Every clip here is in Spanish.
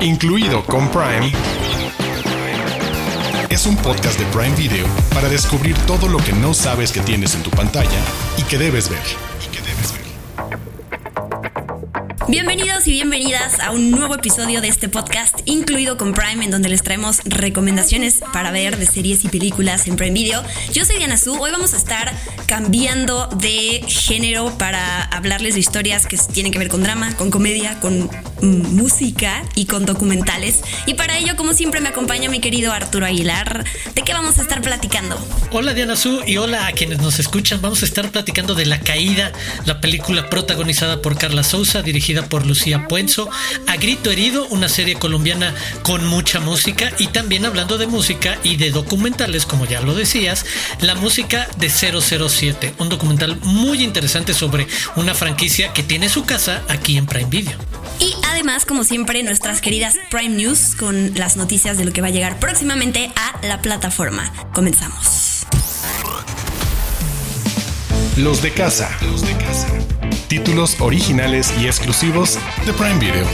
incluido con Prime, es un podcast de Prime Video para descubrir todo lo que no sabes que tienes en tu pantalla y que debes ver. Bienvenidos y bienvenidas a un nuevo episodio de este podcast, incluido con Prime, en donde les traemos recomendaciones para ver de series y películas en Prime Video. Yo soy Diana Su, hoy vamos a estar cambiando de género para hablarles de historias que tienen que ver con drama, con comedia, con música y con documentales. Y para ello, como siempre, me acompaña mi querido Arturo Aguilar. ¿De qué vamos a estar platicando? Hola Diana Su y hola a quienes nos escuchan. Vamos a estar platicando de La Caída, la película protagonizada por Carla Souza, dirigida por Lucía Puenzo, A Grito Herido, una serie colombiana con mucha música y también hablando de música y de documentales, como ya lo decías, la música de 007, un documental muy interesante sobre una franquicia que tiene su casa aquí en Prime Video. Y además, como siempre, nuestras queridas Prime News con las noticias de lo que va a llegar próximamente a la plataforma. Comenzamos. Los de casa. Los de casa. Títulos originales y exclusivos de Prime Video.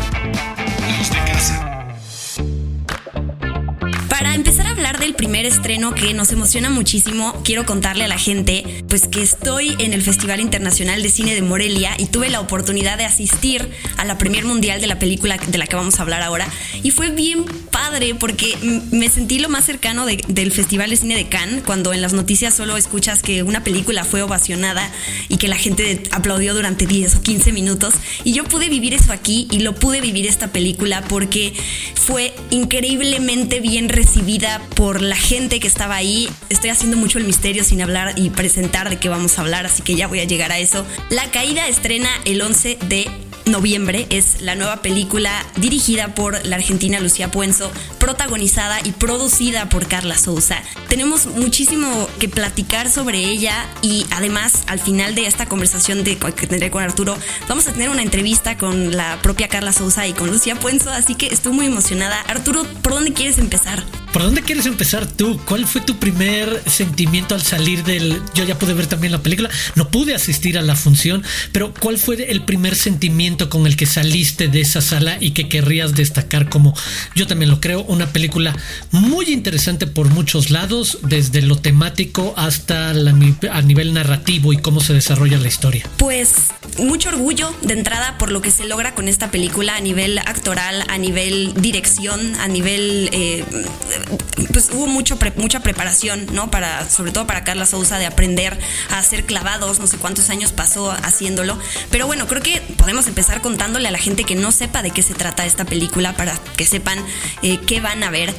Primer estreno que nos emociona muchísimo, quiero contarle a la gente pues que estoy en el Festival Internacional de Cine de Morelia y tuve la oportunidad de asistir a la premier mundial de la película de la que vamos a hablar ahora. Y fue bien padre porque me sentí lo más cercano del Festival de Cine de Cannes cuando en las noticias solo escuchas que una película fue ovacionada y que la gente aplaudió durante 10 o 15 minutos. Y yo pude vivir eso aquí y lo pude vivir esta película porque fue increíblemente bien recibida por la gente que estaba ahí. Estoy haciendo mucho el misterio sin hablar y presentar de qué vamos a hablar, así que ya voy a llegar a eso. La caída estrena el 11 de noviembre es la nueva película dirigida por la argentina Lucía Puenzo, protagonizada y producida por Carla Souza. Tenemos muchísimo que platicar sobre ella y además al final de esta conversación que tendré con Arturo vamos a tener una entrevista con la propia Carla Souza y con Lucía Puenzo, así que estoy muy emocionada. Arturo, ¿por dónde quieres empezar? ¿Por dónde quieres empezar tú? ¿Cuál fue tu primer sentimiento al salir del... Yo ya pude ver también la película, no pude asistir a la función, pero ¿cuál fue el primer sentimiento con el que saliste de esa sala y que querrías destacar como, yo también lo creo, una película muy interesante por muchos lados, desde lo temático hasta a nivel narrativo y cómo se desarrolla la historia? Pues mucho orgullo de entrada por lo que se logra con esta película a nivel actoral, a nivel dirección, a nivel... Eh, pues hubo mucho mucha preparación, ¿no? Para, sobre todo para Carla Souza, de aprender a hacer clavados, no sé cuántos años pasó haciéndolo. Pero bueno, creo que podemos empezar contándole a la gente que no sepa de qué se trata esta película para que sepan eh, qué van a ver.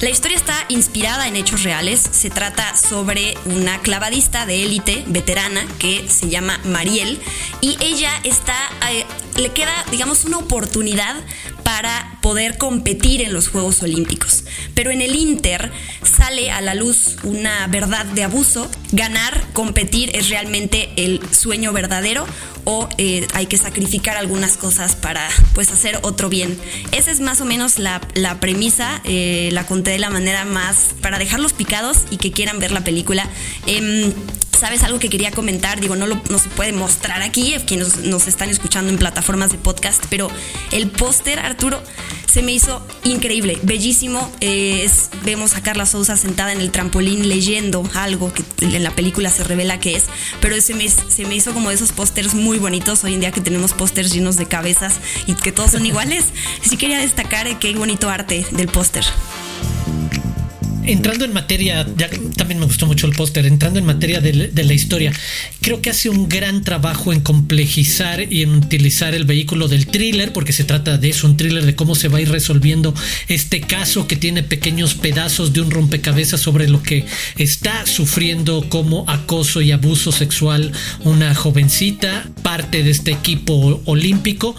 La historia está inspirada en hechos reales. Se trata sobre una clavadista de élite veterana que se llama Mariel y ella está, eh, le queda, digamos, una oportunidad para poder competir en los Juegos Olímpicos. Pero en el Inter sale a la luz una verdad de abuso. Ganar, competir es realmente el sueño verdadero o eh, hay que sacrificar algunas cosas para pues hacer otro bien. Esa es más o menos la, premisa, eh, la conté de la manera más para dejarlos picados y que quieran ver la película. Em, ¿Sabes algo que quería comentar? Digo, no, lo, no se puede mostrar aquí, quienes nos, están escuchando en plataformas de podcast, pero el póster, Arturo, se me hizo increíble, bellísimo. Eh, es, vemos a Carla Souza sentada en el trampolín leyendo algo que en la película se revela que es, pero se me, se me hizo como de esos pósters muy bonitos hoy en día que tenemos pósters llenos de cabezas y que todos son iguales. Sí quería destacar qué bonito arte del póster entrando en materia, ya también me gustó mucho el póster, entrando en materia de, la historia, creo que hace un gran trabajo en complejizar y en utilizar el vehículo del thriller, porque se trata de eso, un thriller de cómo se va a ir resolviendo este caso que tiene pequeños pedazos de un rompecabezas sobre lo que está sufriendo como acoso y abuso sexual una jovencita, parte de este equipo olímpico,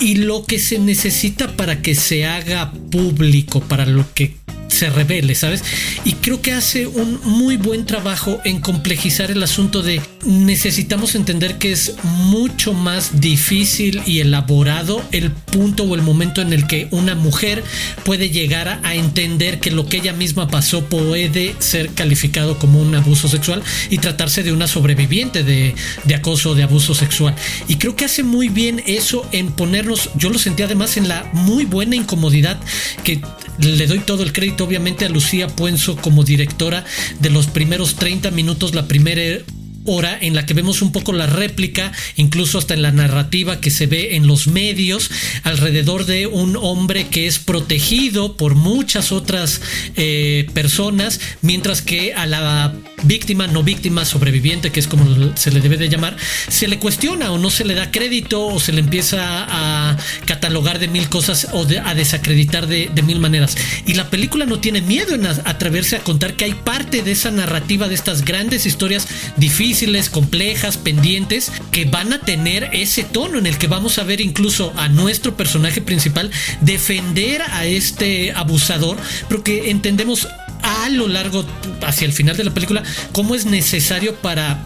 y lo que se necesita para que se haga público, para lo que se revele, ¿sabes? Y creo que hace un muy buen trabajo en complejizar el asunto de necesitamos entender que es mucho más difícil y elaborado el punto o el momento en el que una mujer puede llegar a, entender que lo que ella misma pasó puede ser calificado como un abuso sexual y tratarse de una sobreviviente de, de acoso, de abuso sexual. Y creo que hace muy bien eso en ponernos, yo lo sentí además en la muy buena incomodidad que le doy todo el crédito obviamente a Lucía Puenzo como directora de los primeros 30 minutos, la primera hora en la que vemos un poco la réplica, incluso hasta en la narrativa que se ve en los medios, alrededor de un hombre que es protegido por muchas otras eh, personas, mientras que a la víctima, no víctima, sobreviviente, que es como se le debe de llamar, se le cuestiona o no se le da crédito o se le empieza a catalogar de mil cosas o a desacreditar de, mil maneras. Y la película no tiene miedo en atreverse a contar que hay parte de esa narrativa de estas grandes historias difíciles, complejas, pendientes, que van a tener ese tono en el que vamos a ver incluso a nuestro personaje principal defender a este abusador, pero que entendemos a lo largo, hacia el final de la película, cómo es necesario para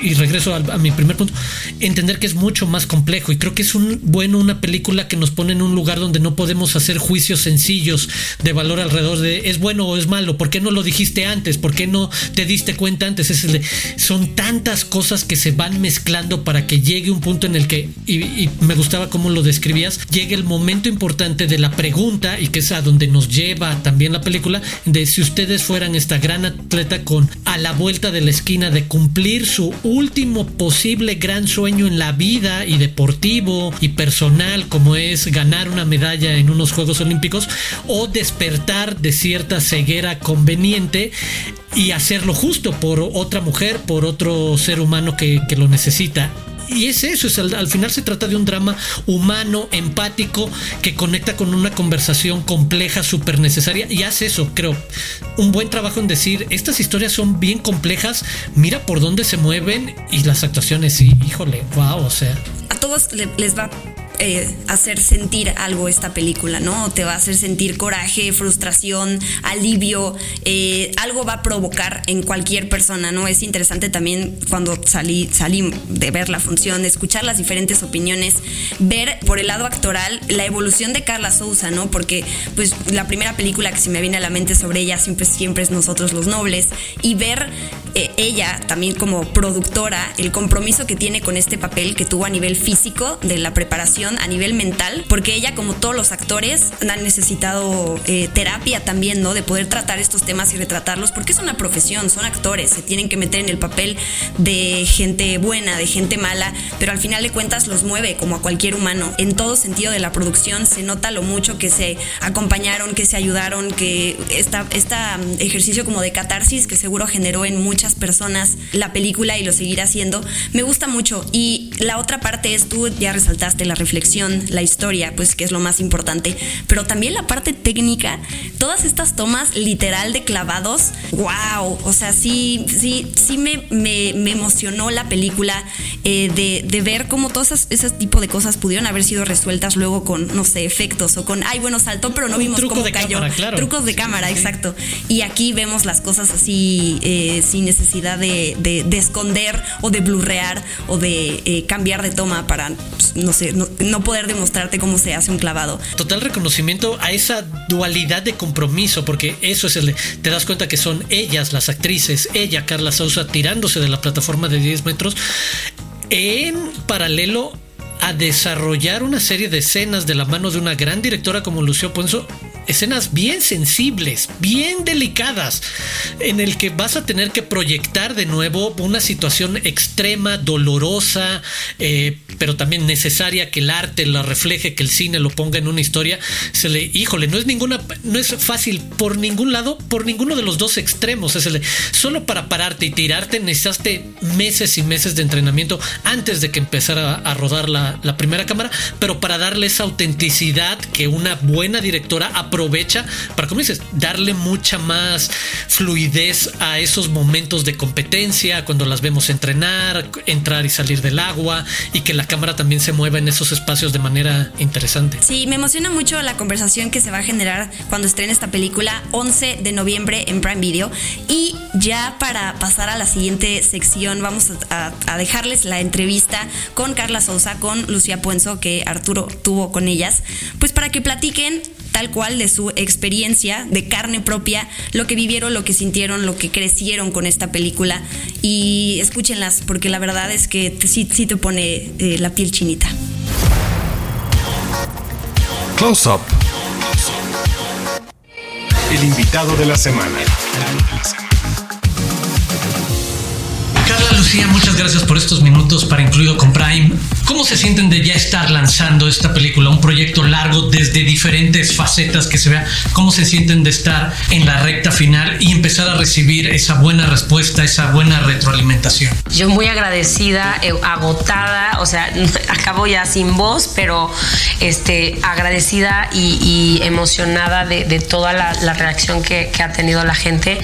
y regreso a, mi primer punto, entender que es mucho más complejo y creo que es un bueno una película que nos pone en un lugar donde no podemos hacer juicios sencillos de valor alrededor de es bueno o es malo, ¿por qué no lo dijiste antes? ¿Por qué no te diste cuenta antes? Es son tantas cosas que se van mezclando para que llegue un punto en el que, y, me gustaba cómo lo describías, llegue el momento importante de la pregunta y que es a donde nos lleva también la película, de si ustedes fueran esta gran atleta con a la vuelta de la esquina de cumplir su último posible gran sueño en la vida y deportivo y personal como es ganar una medalla en unos Juegos Olímpicos o despertar de cierta ceguera conveniente y hacerlo justo por otra mujer, por otro ser humano que, lo necesita y es eso, es al, final se trata de un drama humano, empático, que conecta con una conversación compleja, súper necesaria, y hace eso, creo. Un buen trabajo en decir, estas historias son bien complejas, mira por dónde se mueven, y las actuaciones, sí, híjole, wow, o sea. A todos les va eh, hacer sentir algo esta película, ¿no? Te va a hacer sentir coraje, frustración, alivio, eh, algo va a provocar en cualquier persona, ¿no? Es interesante también cuando salí, salí de ver la función, escuchar las diferentes opiniones, ver por el lado actoral la evolución de Carla Souza, ¿no? Porque pues la primera película que se me viene a la mente sobre ella siempre, siempre es Nosotros los Nobles y ver eh, ella también como productora el compromiso que tiene con este papel que tuvo a nivel físico de la preparación a nivel mental, porque ella, como todos los actores, han necesitado eh, terapia también, ¿no? De poder tratar estos temas y retratarlos, porque es una profesión, son actores, se tienen que meter en el papel de gente buena, de gente mala, pero al final de cuentas los mueve como a cualquier humano. En todo sentido de la producción se nota lo mucho que se acompañaron, que se ayudaron, que esta, este ejercicio como de catarsis que seguro generó en muchas personas la película y lo seguirá haciendo, me gusta mucho. Y la otra parte es, tú ya resaltaste la reflexión la historia, pues que es lo más importante, pero también la parte técnica, todas estas tomas literal de clavados, wow, o sea, sí, sí, sí me, me, emocionó la película eh, de, de, ver cómo todas ese tipo de cosas pudieron haber sido resueltas luego con, no sé, efectos o con, ay, bueno, saltó, pero no vimos cómo cayó. Trucos de cámara, exacto. Y aquí vemos las cosas así eh, sin necesidad de, de, esconder o de blurrear o de eh, cambiar de toma para, pues, no sé, no, no poder demostrarte cómo se hace un clavado. Total reconocimiento a esa dualidad de compromiso, porque eso es el. Te das cuenta que son ellas, las actrices, ella, Carla Sousa, tirándose de la plataforma de 10 metros, en paralelo a desarrollar una serie de escenas de la mano de una gran directora como Lucio Ponzo escenas bien sensibles, bien delicadas, en el que vas a tener que proyectar de nuevo una situación extrema, dolorosa, eh, pero también necesaria que el arte la refleje, que el cine lo ponga en una historia. Se le, híjole, no es ninguna, no es fácil por ningún lado, por ninguno de los dos extremos. Es el, solo para pararte y tirarte necesitaste meses y meses de entrenamiento antes de que empezara a rodar la, la, primera cámara, pero para darle esa autenticidad que una buena directora aprovecha para, como dices, darle mucha más fluidez a esos momentos de competencia, cuando las vemos entrenar, entrar y salir del agua y que la cámara también se mueva en esos espacios de manera interesante. Sí, me emociona mucho la conversación que se va a generar cuando estrene esta película 11 de noviembre en Prime Video. Y ya para pasar a la siguiente sección, vamos a, a dejarles la entrevista con Carla Sousa, con Lucía Puenzo, que Arturo tuvo con ellas, pues para que platiquen tal cual de su experiencia de carne propia, lo que vivieron, lo que sintieron, lo que crecieron con esta película y escúchenlas porque la verdad es que sí, sí te pone eh, la piel chinita. Close Up. El invitado de la semana. Carla Lucía, muchas gracias por estos minutos para Incluido con Prime. ¿Cómo se sienten de ya estar lanzando esta película? Un proyecto largo desde diferentes facetas que se vea. ¿Cómo se sienten de estar en la recta final y empezar a recibir esa buena respuesta, esa buena retroalimentación? Yo muy agradecida, eh, agotada, o sea, acabo ya sin voz, pero este, agradecida y, y emocionada de, de toda la, la reacción que, que, ha tenido la gente.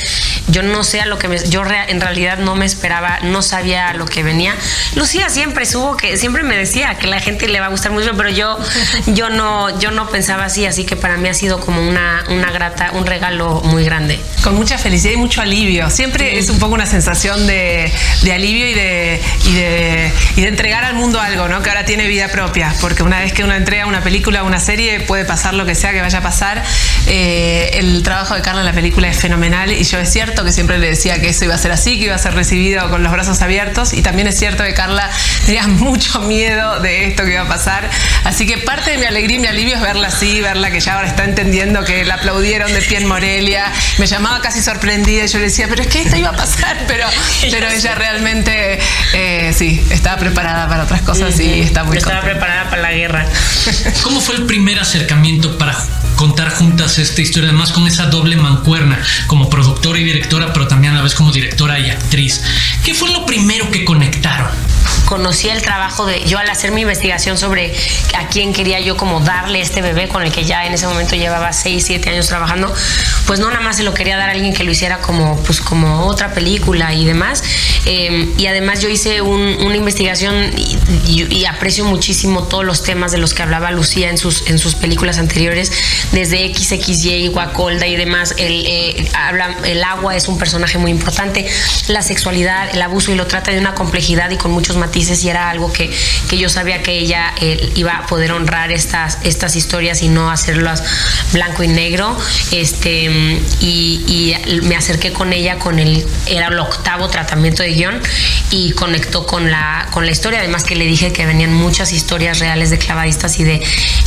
Yo no sé a lo que me, yo re, en realidad no me esperaba, no sabía a lo que venía. Lucía siempre subo que siempre me decía que la gente le va a gustar mucho, pero yo, yo no, yo no pensaba así, así que para mí ha sido como una, una grata, un regalo muy grande. Con mucha felicidad y mucho alivio. Siempre sí. es un poco una sensación de, de alivio y de, y de, y de entregar al mundo algo, ¿no? Que ahora tiene vida propia, porque una vez que uno entrega una película, una serie, puede pasar lo que sea que vaya a pasar. Eh, el trabajo de Carla en la película es fenomenal y yo es cierto que siempre le decía que eso iba a ser así, que iba a ser recibido con los brazos abiertos y también es cierto que Carla tenía mucho miedo de esto que iba a pasar. Así que parte de mi alegría y mi alivio es verla así, verla que ya ahora está entendiendo que la aplaudieron de pie en Morelia. Me llamaba casi sorprendida y yo le decía, pero es que esto iba a pasar, pero, pero ella realmente eh, sí, estaba preparada para otras cosas y está muy Estaba preparada para la guerra. ¿Cómo fue el primer acercamiento para contar juntas esta historia, además con esa doble mancuerna como productora y directora, pero también a la vez como directora y actriz. ¿Qué fue lo primero que conectaron? Conocí el trabajo de yo al hacer mi investigación sobre a quién quería yo como darle este bebé con el que ya en ese momento llevaba 6, 7 años trabajando, pues no nada más se lo quería dar a alguien que lo hiciera como pues como otra película y demás. Eh, y además yo hice un, una investigación y, y, y, aprecio muchísimo todos los temas de los que hablaba Lucía en sus, en sus películas anteriores, desde XXY, Guacolda y demás. El, eh, habla, el agua es un personaje muy importante, la sexualidad, el abuso y lo trata de una complejidad y con muchos matices y era algo que, que yo sabía que ella eh, iba a poder honrar estas, estas historias y no hacerlas blanco y negro. Este, y, y, me acerqué con ella con el, era el octavo tratamiento de guion y conectó con la, con la historia, además que le dije que venían muchas historias reales de clavadistas y de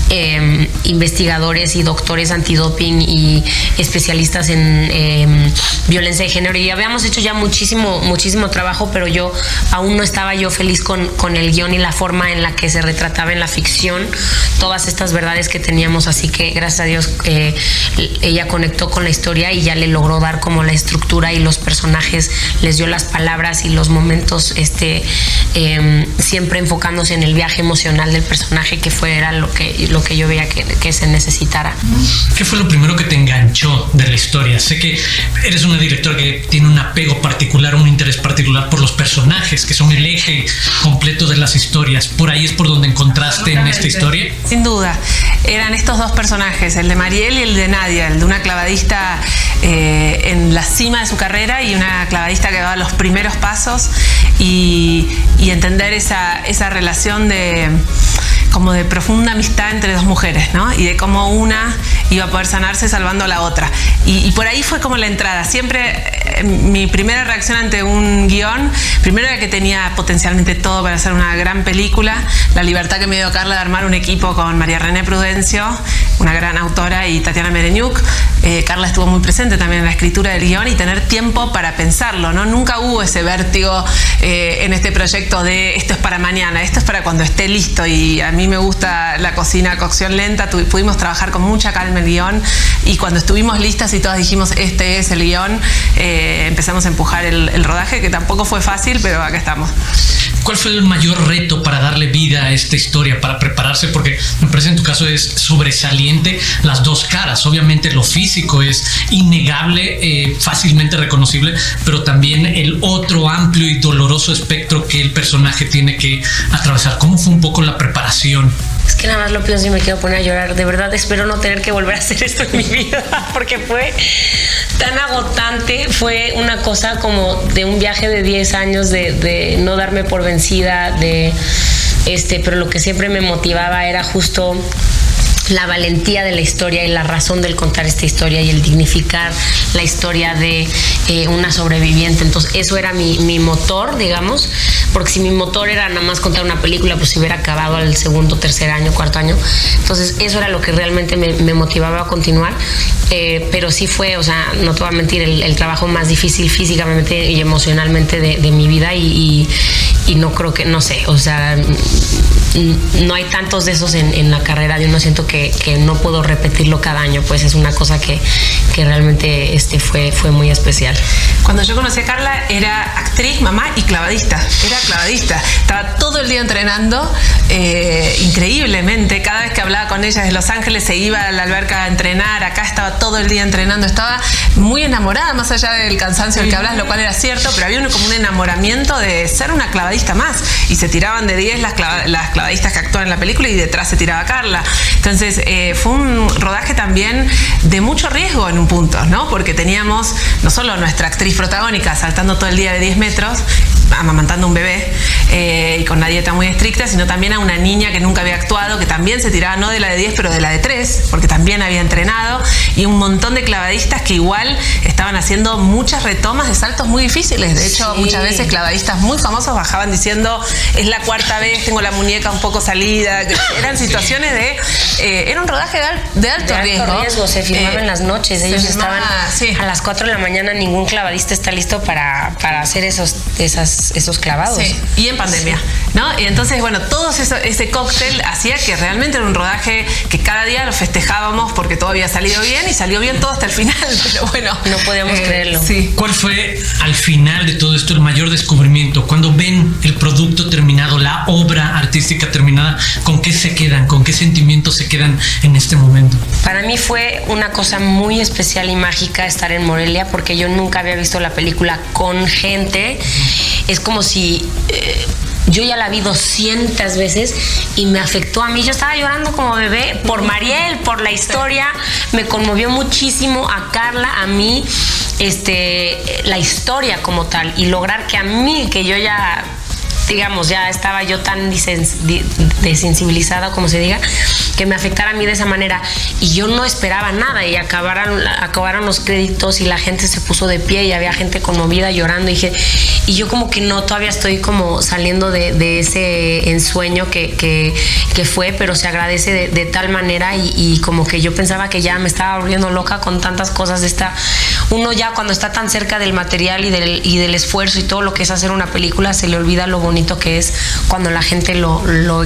eh, investigadores y doctores antidoping y especialistas en eh, violencia de género y habíamos hecho ya muchísimo, muchísimo trabajo, pero yo aún no estaba yo feliz con, con, el guion y la forma en la que se retrataba en la ficción todas estas verdades que teníamos. Así que gracias a Dios eh, ella conectó con la historia y ya le logró dar como la estructura y los personajes, les dio las palabras y los momentos, este, eh, siempre enfocándose en el viaje emocional del personaje que fuera lo que, lo que yo veía que, que se necesitara. ¿Qué fue lo primero que te enganchó de la historia? Sé que eres una directora que tiene un apego particular, un interés particular por los personajes, que son el eje completo de las historias. ¿Por ahí es por donde encontraste en esta historia? Sin duda. Eran estos dos personajes, el de Mariel y el de Nadia, el de una clavadista eh, en la cima de su carrera y una clavadista que daba los primeros pasos y, y entender esa, esa relación de como de profunda amistad entre dos mujeres, ¿no? Y de cómo una iba a poder sanarse salvando a la otra. Y, por ahí fue como la entrada. Siempre eh, mi primera reacción ante un guion, primero era que tenía potencialmente todo para hacer una gran película, la libertad que me dio Carla de armar un equipo con María René Prudencio, una gran autora, y Tatiana Mereñuk. Eh, Carla estuvo muy presente también en la escritura del guion y tener tiempo para pensarlo, ¿no? Nunca hubo ese vértigo eh, en este proyecto de esto es para mañana, esto es para cuando esté listo y a mí me gusta la cocina cocción lenta, pudimos trabajar con mucha calma el guion y cuando estuvimos listas y todas dijimos este es el guion, eh, empezamos a empujar el, el, rodaje, que tampoco fue fácil, pero acá estamos. ¿Cuál fue el mayor reto para darle vida a esta historia, para prepararse? Porque me parece en tu caso es sobresaliente las dos caras. Obviamente lo físico es innegable, eh, fácilmente reconocible, pero también el otro amplio y doloroso espectro que el personaje tiene que atravesar. ¿Cómo fue un poco la preparación? Es que nada más lo pienso y me quiero poner a llorar. De verdad espero no tener que volver a hacer esto en mi vida porque fue tan agotante. Fue una cosa como de un viaje de 10 años de, de no darme por vencida, de este, pero lo que siempre me motivaba era justo la valentía de la historia y la razón del contar esta historia y el dignificar la historia de eh, una sobreviviente. Entonces, eso era mi, mi, motor, digamos, porque si mi motor era nada más contar una película, pues se hubiera acabado al segundo, tercer año, cuarto año. Entonces, eso era lo que realmente me, motivaba a continuar. Eh, pero sí fue, o sea, no te voy a mentir, el, trabajo más difícil físicamente y emocionalmente de, mi vida y, y no creo que, no sé, o sea no hay tantos de esos en, la carrera. Yo no siento que, no puedo repetirlo cada año, pues es una cosa que, realmente este, fue, muy especial. Cuando yo conocí a Carla era actriz, mamá y clavadista. Era clavadista. Estaba todo el día entrenando, eh, increíblemente. Cada vez que hablaba con ella desde Los Ángeles se iba a la alberca a entrenar. Acá estaba todo el día entrenando. Estaba muy enamorada, más allá del cansancio del que hablas, lo cual era cierto, pero había como un enamoramiento de ser una clavadista más. Y se tiraban de 10 las, las que actúan en la película y detrás se tiraba Carla. Entonces eh, fue un rodaje también de mucho riesgo en un punto, ¿no? Porque teníamos no solo nuestra actriz protagónica saltando todo el día de 10 metros, amamantando un bebé eh, y con una dieta muy estricta, sino también a una niña que nunca había actuado, que también se tiraba no de la de 10, pero de la de 3, porque también había entrenado, y un montón de clavadistas que igual estaban haciendo muchas retomas de saltos muy difíciles. De hecho, sí. muchas veces clavadistas muy famosos bajaban diciendo, es la cuarta vez, tengo la muñeca un poco salida. Eran situaciones de... Eh, era un rodaje de, al, de alto, de alto riesgo. riesgo. Se filmaba eh, en las noches. Ellos estaban sí. a las 4 de la mañana, ningún clavadista está listo para, para hacer esos, esas, esos clavados. Sí. Y en pandemia, ¿no? Y entonces, bueno, todo eso, ese cóctel hacía que realmente era un rodaje que cada día lo festejábamos porque todo había salido bien y salió bien todo hasta el final. Pero bueno, no podíamos eh, creerlo. Sí. ¿Cuál fue al final de todo esto el mayor descubrimiento? Cuando ven el producto terminado, la obra artística terminada, ¿con qué se quedan? ¿Con qué sentimientos se quedan en este momento? Para mí fue una cosa muy especial y mágica estar en Morelia porque yo nunca había visto la película con gente. Es como si eh, yo ya la vi 200 veces y me afectó a mí. Yo estaba llorando como bebé por Mariel, por la historia. Me conmovió muchísimo a Carla, a mí, este, la historia como tal. Y lograr que a mí, que yo ya digamos, ya estaba yo tan desensibilizada, como se diga, que me afectara a mí de esa manera. Y yo no esperaba nada y acabaron, acabaron los créditos y la gente se puso de pie y había gente conmovida llorando. Y, dije, y yo como que no, todavía estoy como saliendo de, ese ensueño que, que, fue, pero se agradece de, tal manera y, como que yo pensaba que ya me estaba volviendo loca con tantas cosas. Uno ya cuando está tan cerca del material y del, y del esfuerzo y todo lo que es hacer una película, se le olvida lo bonito que es cuando la gente lo, lo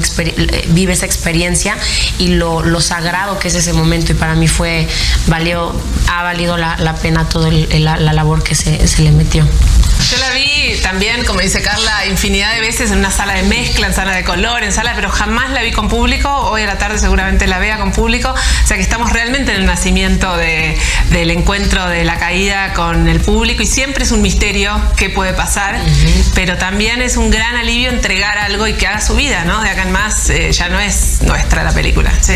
vive esa experiencia y lo, lo, sagrado que es ese momento. Y para mí fue valió ha valido la, la pena toda la, la, labor que se, se, le metió. Yo la vi también como dice Carla infinidad de veces en una sala de mezcla en sala de color en sala pero jamás la vi con público. Hoy a la tarde seguramente la vea con público. O sea que estamos realmente en el nacimiento de, del encuentro de la caída con el público. Y siempre es un misterio qué puede pasar uh -huh. pero también es un gran alivio entregar algo y que haga su vida no de acá en más eh, ya no es nuestra la película Sí.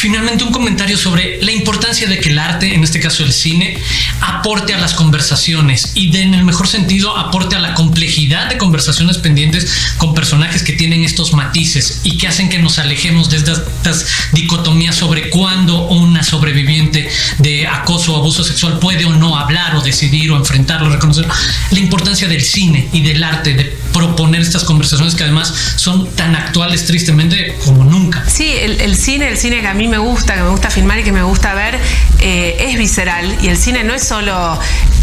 Finalmente, un comentario sobre la importancia de que el arte, en este caso el cine, aporte a las conversaciones y de, en el mejor sentido aporte a la complejidad de conversaciones pendientes con personajes que tienen estos matices y que hacen que nos alejemos de estas, estas dicotomías sobre cuándo una sobreviviente de acoso o abuso sexual puede o no hablar o decidir o enfrentarlo, reconocer la importancia del cine y del arte, de proponer estas conversaciones que además son tan actuales tristemente como nunca. Sí, el, cine, el cine que a mí me gusta, que me gusta filmar y que me gusta ver, eh, es visceral y el cine no es solo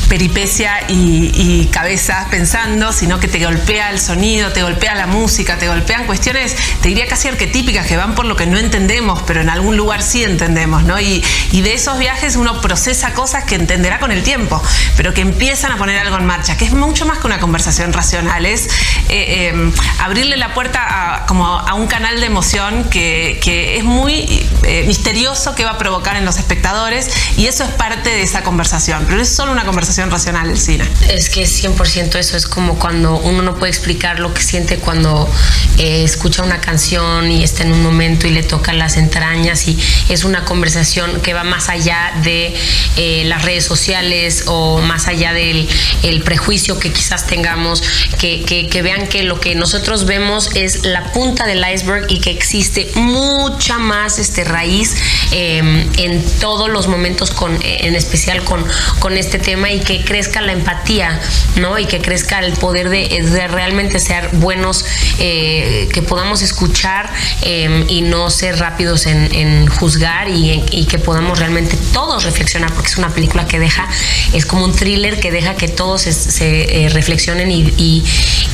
peripecia y, cabezas pensando, sino que te golpea el sonido, te golpea la música, te golpean cuestiones, te diría casi arquetípicas que van por lo que no entendemos, pero en algún lugar sí entendemos, ¿no? Y de esos viajes uno procesa cosas que entenderá con el tiempo, pero que empiezan a poner algo en marcha, que es mucho más que una conversación racional, es eh, em, abrirle la puerta a, como a un canal de emoción que, que es muy eh, misterioso que va a provocar en los espectadores y eso es parte de esa conversación, pero es solo una conversación racional el cine. Es que es 100% eso, es como cuando uno no puede explicar lo que siente cuando eh, escucha una canción y está en un momento y le toca las entrañas y es una conversación que va más allá de eh, las redes sociales o más allá del el prejuicio que quizás tengamos, que, que, vean que lo que nosotros vemos es la punta del iceberg y que existe mucha más este, raíz em, en todos los momentos, con, en especial con, con este tema y que crezca la empatía, ¿no? Y que crezca el poder de, de realmente ser buenos, eh, que podamos escuchar em, y no ser rápidos en, juzgar y, y, que podamos realmente todos reflexionar, porque es una película que deja, es como un thriller que deja que todos se, eh, reflexionen y,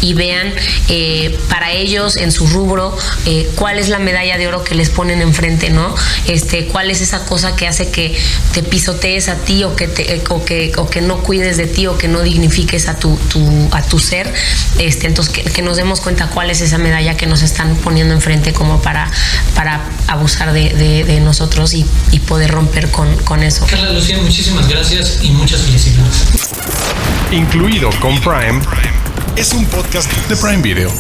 y, vean eh, para ellos en su rubro cuál es la medalla de oro que les ponen enfrente, ¿no? Este, cuál es esa cosa que hace que te pisotees a ti o que, te, o que, o que no cuides de ti o que no dignifiques a tu, a tu ser. Este, entonces, que, nos demos cuenta cuál es esa medalla que nos están poniendo enfrente como para, para abusar de, nosotros y, poder romper con, con eso. Carla Lucía, muchísimas gracias y muchas felicidades. Incluido con Prime, es un podcast de Prime Video.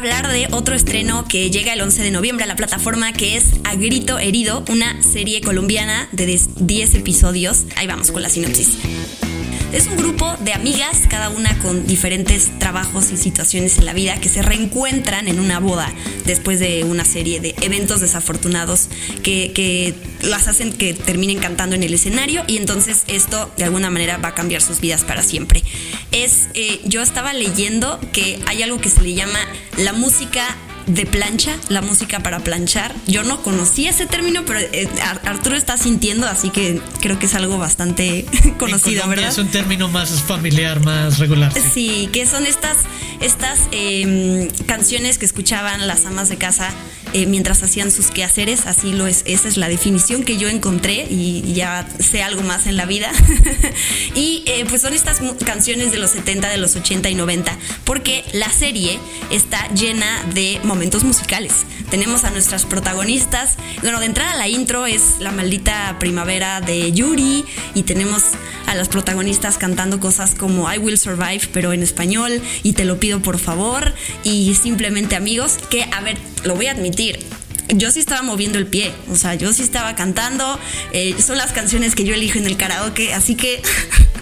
hablar de otro estreno que llega el 11 de noviembre a la plataforma que es A Grito Herido, una serie colombiana de 10 episodios. Ahí vamos con la sinopsis. Es un grupo de amigas, cada una con diferentes trabajos y situaciones en la vida, que se reencuentran en una boda después de una serie de eventos desafortunados que, las hacen que terminen cantando en el escenario y entonces esto de alguna manera va a cambiar sus vidas para siempre. Es, eh, yo estaba leyendo que hay algo que se le llama la música de plancha, la música para planchar. Yo no conocía ese término, pero eh, Arturo está sintiendo, así que creo que es algo bastante conocido, ¿verdad? Es un término más familiar, más regular. Sí, que son estas, estas em, canciones que escuchaban las amas de casa eh, mientras hacían sus quehaceres, así lo es, esa es la definición que yo encontré y ya sé algo más en la vida. y eh, pues son estas canciones de los 70, de los 80 y 90, porque la serie está llena de momentos musicales. Tenemos a nuestras protagonistas, bueno, de entrada la intro es la maldita primavera de Yuri y tenemos a las protagonistas cantando cosas como I Will Survive, pero en español, y te lo pido por favor, y simplemente amigos, que a ver, lo voy a admitir, yo sí estaba moviendo el pie, o sea, yo sí estaba cantando, eh, son las canciones que yo elijo en el karaoke, así que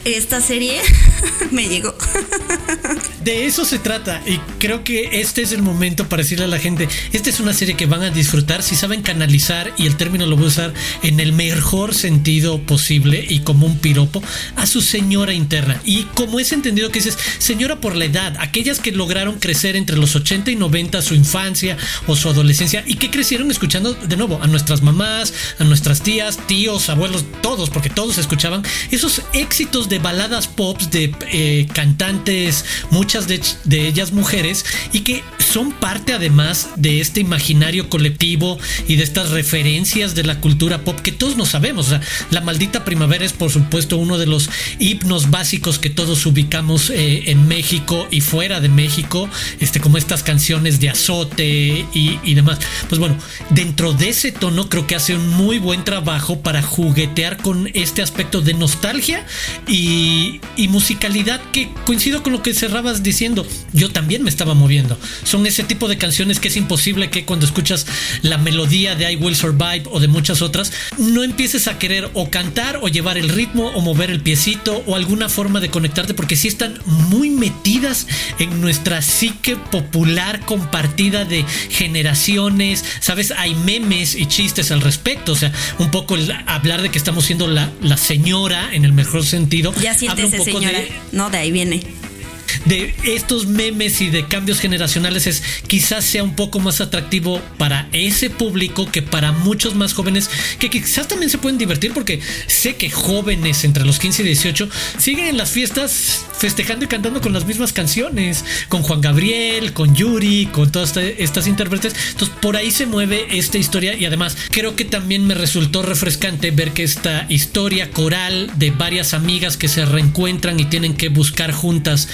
esta serie me llegó. De eso se trata y creo que este es el momento para decirle a la gente, esta es una serie que van a disfrutar si saben canalizar y el término lo voy a usar en el mejor sentido posible y como un piropo a su señora interna. Y como es entendido que dices, señora por la edad, aquellas que lograron crecer entre los 80 y 90 su infancia o su adolescencia y que crecieron escuchando de nuevo a nuestras mamás, a nuestras tías, tíos, abuelos, todos, porque todos escuchaban esos éxitos de baladas pops de eh, cantantes, muchas de, ellas mujeres, y que son parte además de este imaginario colectivo y de estas referencias de la cultura pop que todos no sabemos. la maldita primavera es por supuesto uno de los himnos básicos que todos ubicamos eh, en México y fuera de México, este, como estas canciones de azote y, demás. Pues bueno, dentro de ese tono creo que hace un muy buen trabajo para juguetear con este aspecto de nostalgia y musicalidad que coincido con lo que cerrabas diciendo. Yo también me estaba moviendo. Ese tipo de canciones que es imposible que cuando escuchas la melodía de I Will Survive o de muchas otras, no empieces a querer o cantar o llevar el ritmo o mover el piecito o alguna forma de conectarte porque sí están muy metidas en nuestra psique popular compartida de generaciones. Sabes, hay memes y chistes al respecto. O sea, un poco hablar de que estamos siendo la, la señora en el mejor sentido ya siéntese, señora. no, de ahí viene. De estos memes y de cambios generacionales es quizás sea un poco más atractivo para ese público que para muchos más jóvenes que quizás también se pueden divertir porque sé que jóvenes entre los 15 y 18 siguen en las fiestas festejando y cantando con las mismas canciones, con Juan Gabriel, con Yuri, con todas estas intérpretes. Entonces por ahí se mueve esta historia y además creo que también me resultó refrescante ver que esta historia coral de varias amigas que se reencuentran y tienen que buscar juntas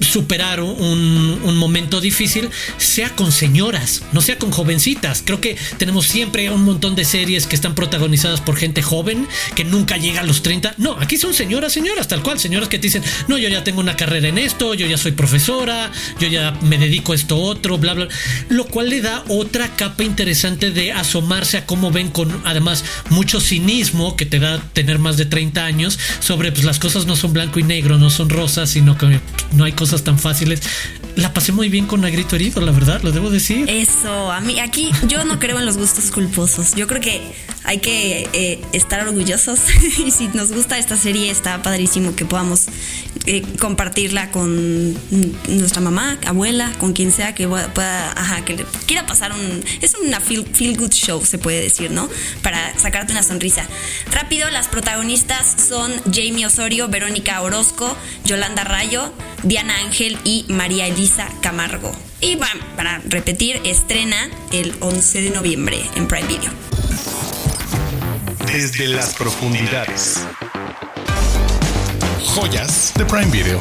superar un, momento difícil sea con señoras, no sea con jovencitas. Creo que tenemos siempre un montón de series que están protagonizadas por gente joven que nunca llega a los 30. No, aquí son señoras, señoras, tal cual, señoras que te dicen, no, yo ya tengo una carrera en esto, yo ya soy profesora, yo ya me dedico a esto otro, bla, bla. Lo cual le da otra capa interesante de asomarse a cómo ven con, además, mucho cinismo que te da tener más de 30 años sobre, pues las cosas no son blanco y negro, no son rosas, sino que no hay cosas tan fáciles la pasé muy bien con Negrito Herido, la verdad, lo debo decir. Eso, a mí aquí yo no creo en los gustos culposos. Yo creo que hay que eh, estar orgullosos y si nos gusta esta serie está padrísimo que podamos eh, compartirla con nuestra mamá, abuela, con quien sea que pueda, que quiera pasar un... Es una feel, feel good show, se puede decir, ¿no? Para sacarte una sonrisa. Rápido, las protagonistas son Jamie Osorio, Verónica Orozco, Yolanda Rayo, Diana Ángel y María Elisa Camargo. Y bueno, para repetir, estrena el 11 de noviembre en Prime Video. Desde las profundidades. Joyas de Prime Video.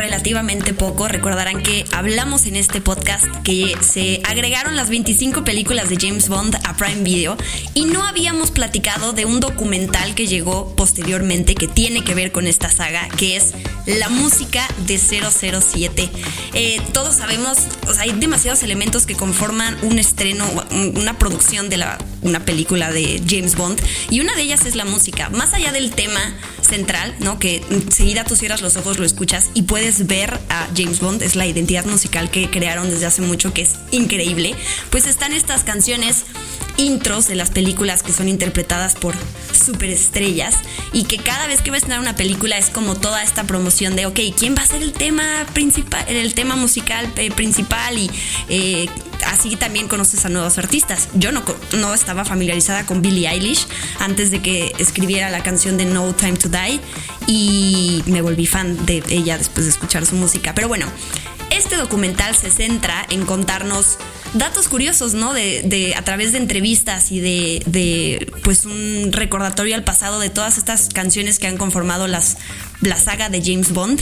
Relativamente poco, recordarán que hablamos en este podcast que se agregaron las 25 películas de James Bond a Prime Video y no habíamos platicado de un documental que llegó posteriormente que tiene que ver con esta saga, que es la música de 007. Eh, todos sabemos, hay demasiados elementos que conforman un estreno, una producción de la, una película de James Bond y una de ellas es la música. Más allá del tema central, ¿no? Que enseguida tú cierras los ojos, lo escuchas y puedes ver a James Bond, es la identidad musical que crearon desde hace mucho, que es increíble. Pues están estas canciones intros de las películas que son interpretadas por superestrellas y que cada vez que ves a una película es como toda esta promoción de, ok, ¿quién va a ser el tema principal, el tema musical eh, principal? Y eh, así también conoces a nuevos artistas. Yo no, no estaba familiarizada con Billie Eilish antes de que escribiera la canción de No Time to Die y me volví fan de ella después de escuchar su música. Pero bueno, este documental se centra en contarnos datos curiosos, ¿no? De, a través de entrevistas y de, de, pues un recordatorio al pasado de todas estas canciones que han conformado las, la saga de James Bond.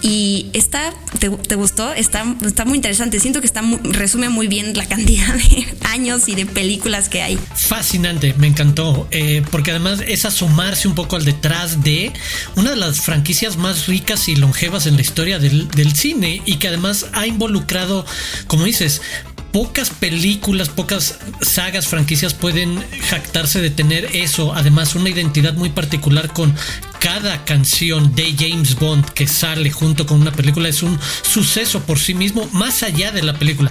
Y está, ¿te, gustó? Está, está muy interesante. Siento que está resume muy bien la cantidad de años y de películas que hay. Fascinante, me encantó. Eh, porque además es asomarse un poco al detrás de una de las franquicias más ricas y longevas en la historia del, del cine y que además ha involucrado, como dices, pocas películas, pocas sagas, franquicias pueden jactarse de tener eso. Además, una identidad muy particular con cada canción de James Bond que sale junto con una película es un suceso por sí mismo, más allá de la película.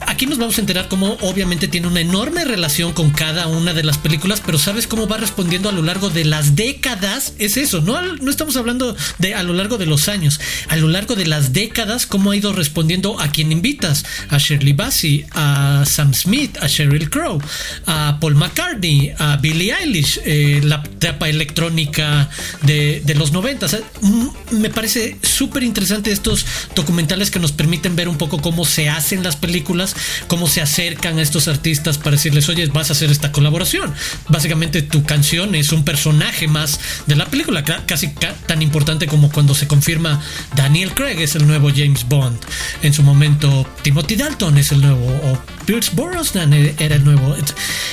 Aquí nos vamos a enterar cómo obviamente tiene una enorme relación con cada una de las películas, pero sabes cómo va respondiendo a lo largo de las décadas. Es eso, no, no estamos hablando de a lo largo de los años, a lo largo de las décadas, cómo ha ido respondiendo a quien invitas, a Shirley Bassey, a Sam Smith, a Sheryl Crow, a Paul McCartney, a Billie Eilish, eh, la tapa electrónica de, los 90. Mm, me parece súper interesante estos documentales que nos permiten ver un poco cómo se hacen las películas, cómo se acercan a estos artistas para decirles, oye, vas a hacer esta colaboración. Básicamente tu canción es un personaje más de la película, casi tan importante como cuando se confirma Daniel Craig es el nuevo James Bond. En su momento Timothy Dalton es el nuevo, o Pierce Brosnan era el nuevo.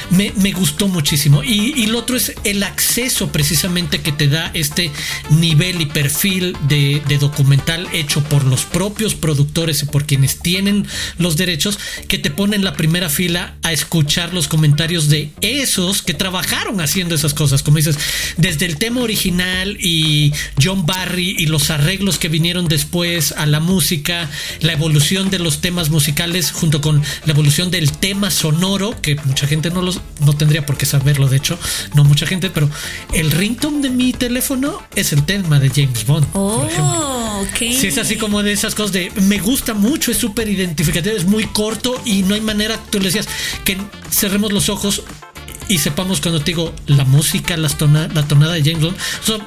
Me, gustó muchísimo. Y, y, lo otro es el acceso precisamente que te da este nivel y perfil de, documental hecho por los propios productores y por quienes tienen los derechos que te pone en la primera fila a escuchar los comentarios de esos que trabajaron haciendo esas cosas. Como dices, desde el tema original y John Barry y los arreglos que vinieron después a la música, la evolución de los temas musicales junto con la evolución del tema sonoro, que mucha gente no, los, no tendría por qué saberlo, de hecho, no mucha gente, pero el ringtone de mi teléfono es el tema de James Bond. Oh, ok. Sí, es así como de esas cosas de me gusta mucho, es súper identificativo, es muy corto y no hay manera, tú le decías, que cerremos los ojos y sepamos cuando te digo la música, la tonada de James Bond,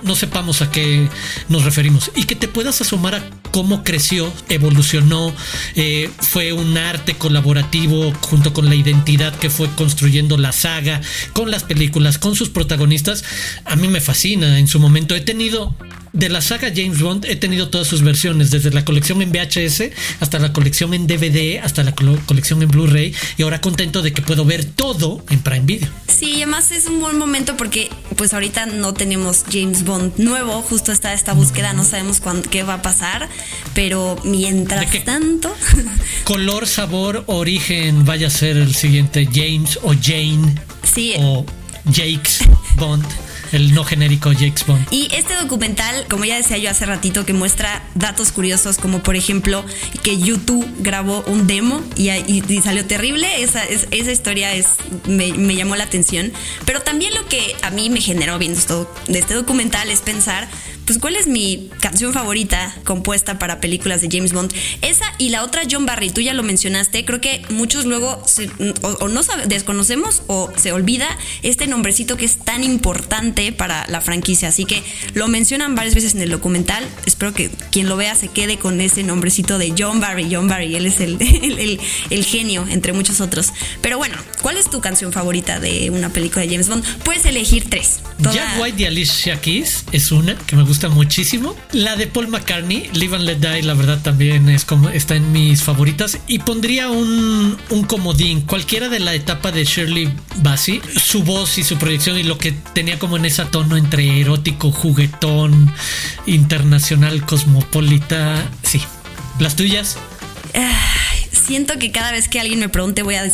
no sepamos a qué nos referimos y que te puedas asomar a cómo creció, evolucionó, eh, fue un arte colaborativo junto con la identidad que fue construyendo la saga, con las películas, con sus protagonistas, a mí me fascina. En su momento he tenido de la saga James Bond he tenido todas sus versiones, desde la colección en VHS hasta la colección en DVD, hasta la colección en Blu-ray y ahora contento de que puedo ver todo en Prime Video. Sí, además es un buen momento porque pues ahorita no tenemos James Bond nuevo, justo está esta búsqueda, no sabemos cuándo, qué va a pasar, pero mientras tanto... color, sabor, origen vaya a ser el siguiente James o Jane sí. o Jakes Bond el no genérico James Bond. Y este documental, como ya decía yo hace ratito, que muestra datos curiosos, como por ejemplo que YouTube grabó un demo y, salió terrible, esa, esa historia es, me, me, llamó la atención. Pero también lo que a mí me generó viendo esto de este documental es pensar pues cuál es mi canción favorita compuesta para películas de James Bond. Esa y la otra John Barry, tú ya lo mencionaste, creo que muchos luego o, no desconocemos o se olvida este nombrecito que es tan importante para la franquicia, así que lo mencionan varias veces en el documental, espero que quien lo vea se quede con ese nombrecito de John Barry, John Barry, él es el, el, genio entre muchos otros. Pero bueno, ¿cuál es tu canción favorita de una película de James Bond? Puedes elegir tres. Jack White de Alicia Keys es una que me gusta gusta muchísimo. La de Paul McCartney, Live and Let Die, la verdad también es como está en mis favoritas. Y pondría un, un comodín, cualquiera de la etapa de Shirley Bassey, su voz y su proyección y lo que tenía como en ese tono entre erótico, juguetón, internacional, cosmopolita. Sí. ¿Las tuyas? siento que cada vez que alguien me pregunte voy a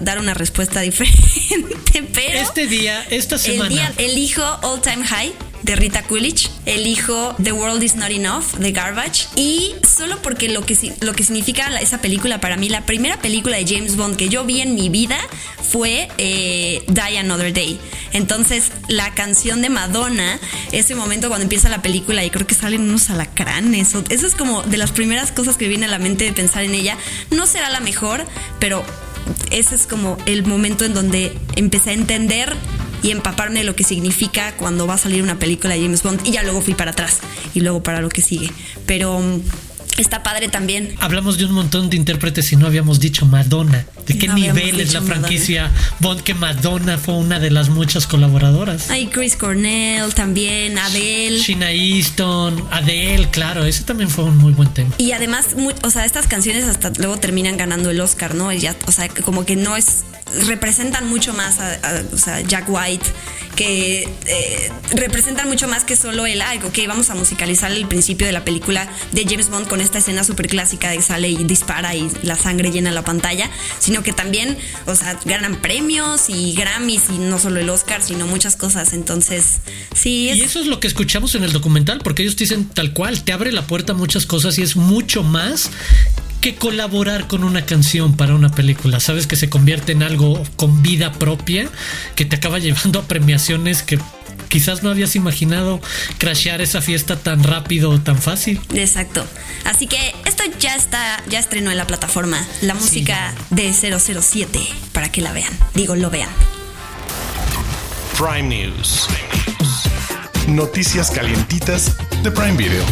dar una respuesta diferente, pero... Este día, esta semana... El día elijo All Time High de Rita Coolidge, elijo The World Is Not Enough de Garbage y solo porque lo que, lo que significa esa película para mí, la primera película de James Bond que yo vi en mi vida fue eh, Die Another Day. Entonces la canción de Madonna, ese momento cuando empieza la película y creo que salen unos alacranes, eso es como de las primeras cosas que viene a la mente de pensar en ella. No será la mejor, pero ese es como el momento en donde empecé a entender y empaparme de lo que significa cuando va a salir una película de James Bond y ya luego fui para atrás y luego para lo que sigue. Pero mm, está padre también. Hablamos de un montón de intérpretes y no habíamos dicho Madonna. ¿De qué nivel es la franquicia Bond que Madonna fue una de las muchas colaboradoras? Hay Chris Cornell también, Adele. Sheena Easton, Adele, claro, ese también fue un muy buen tema. Y además, o sea, estas canciones hasta luego terminan ganando el Oscar, ¿no? Ya, o sea, como que no es representan mucho más a, Jack White, que eh, representan mucho más que solo el, algo que vamos a musicalizar el principio de la película de James Bond con esta escena súper clásica de sale y dispara y la sangre llena la pantalla, sino que también, o sea, ganan premios y Grammys y no solo el Oscar, sino muchas cosas. Entonces, sí. Y eso es lo que escuchamos en el documental, porque ellos dicen tal cual, te abre la puerta a muchas cosas y es mucho más que colaborar con una canción para una película. Sabes que se convierte en algo con vida propia que te acaba llevando a premiaciones que quizás no habías imaginado crashear esa fiesta tan rápido o tan fácil. Exacto. Así que esto ya está, ya estrenó en la plataforma la música de 007 para que la vean. Digo, lo vean. Prime News. Noticias calientitas de Prime Video.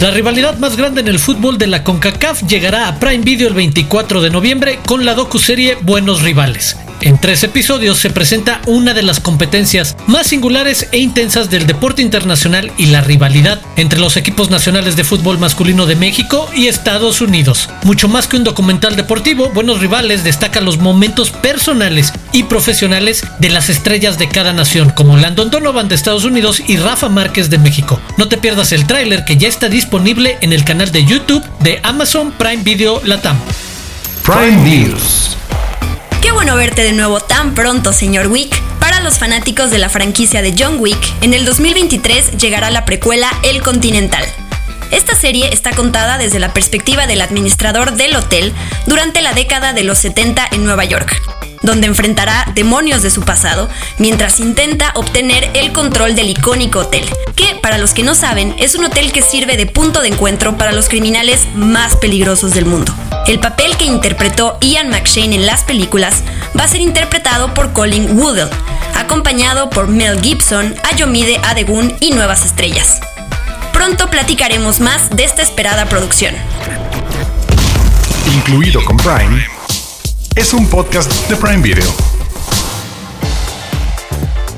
La rivalidad más grande en el fútbol de la CONCACAF llegará a Prime Video el 24 de noviembre con la docuserie Buenos Rivales. En tres episodios se presenta una de las competencias más singulares e intensas del deporte internacional y la rivalidad entre los equipos nacionales de fútbol masculino de México y Estados Unidos. Mucho más que un documental deportivo, Buenos Rivales destaca los momentos personales y profesionales de las estrellas de cada nación, como Landon Donovan de Estados Unidos y Rafa Márquez de México. No te pierdas el tráiler que ya está disponible en el canal de YouTube de Amazon Prime Video Latam. Prime News. Qué bueno verte de nuevo tan pronto, señor Wick. Para los fanáticos de la franquicia de John Wick, en el 2023 llegará la precuela El Continental. Esta serie está contada desde la perspectiva del administrador del hotel durante la década de los 70 en Nueva York, donde enfrentará demonios de su pasado mientras intenta obtener el control del icónico hotel, que para los que no saben es un hotel que sirve de punto de encuentro para los criminales más peligrosos del mundo. El papel que interpretó Ian McShane en las películas va a ser interpretado por Colin Woodell, acompañado por Mel Gibson, Ayomide Adegun y nuevas estrellas. Pronto platicaremos más de esta esperada producción. Incluido con Prime, es un podcast de Prime Video.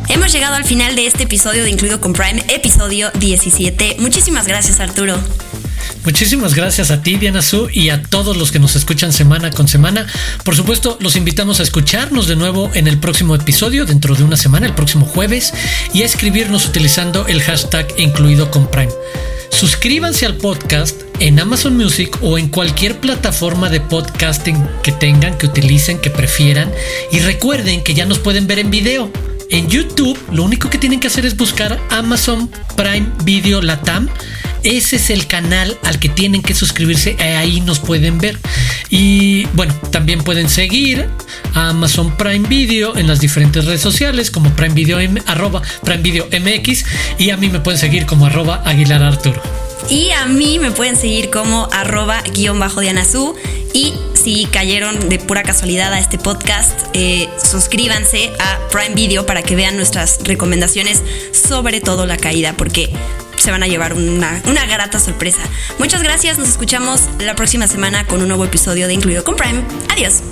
Hemos llegado al final de este episodio de Incluido con Prime, episodio 17. Muchísimas gracias Arturo. Muchísimas gracias a ti, Diana Su, y a todos los que nos escuchan semana con semana. Por supuesto, los invitamos a escucharnos de nuevo en el próximo episodio, dentro de una semana, el próximo jueves, y a escribirnos utilizando el hashtag incluido con Prime. Suscríbanse al podcast en Amazon Music o en cualquier plataforma de podcasting que tengan, que utilicen, que prefieran. Y recuerden que ya nos pueden ver en video. En YouTube, lo único que tienen que hacer es buscar Amazon Prime Video Latam ese es el canal al que tienen que suscribirse. Ahí nos pueden ver. Y bueno, también pueden seguir a Amazon Prime Video en las diferentes redes sociales como Prime Video, M, arroba Prime Video MX. Y a mí me pueden seguir como arroba Aguilar Arturo. Y a mí me pueden seguir como arroba guion bajo Dianazú. Y si cayeron de pura casualidad a este podcast, eh, suscríbanse a Prime Video para que vean nuestras recomendaciones sobre todo la caída, porque se van a llevar una, una grata sorpresa. Muchas gracias, nos escuchamos la próxima semana con un nuevo episodio de Incluido con Prime. Adiós.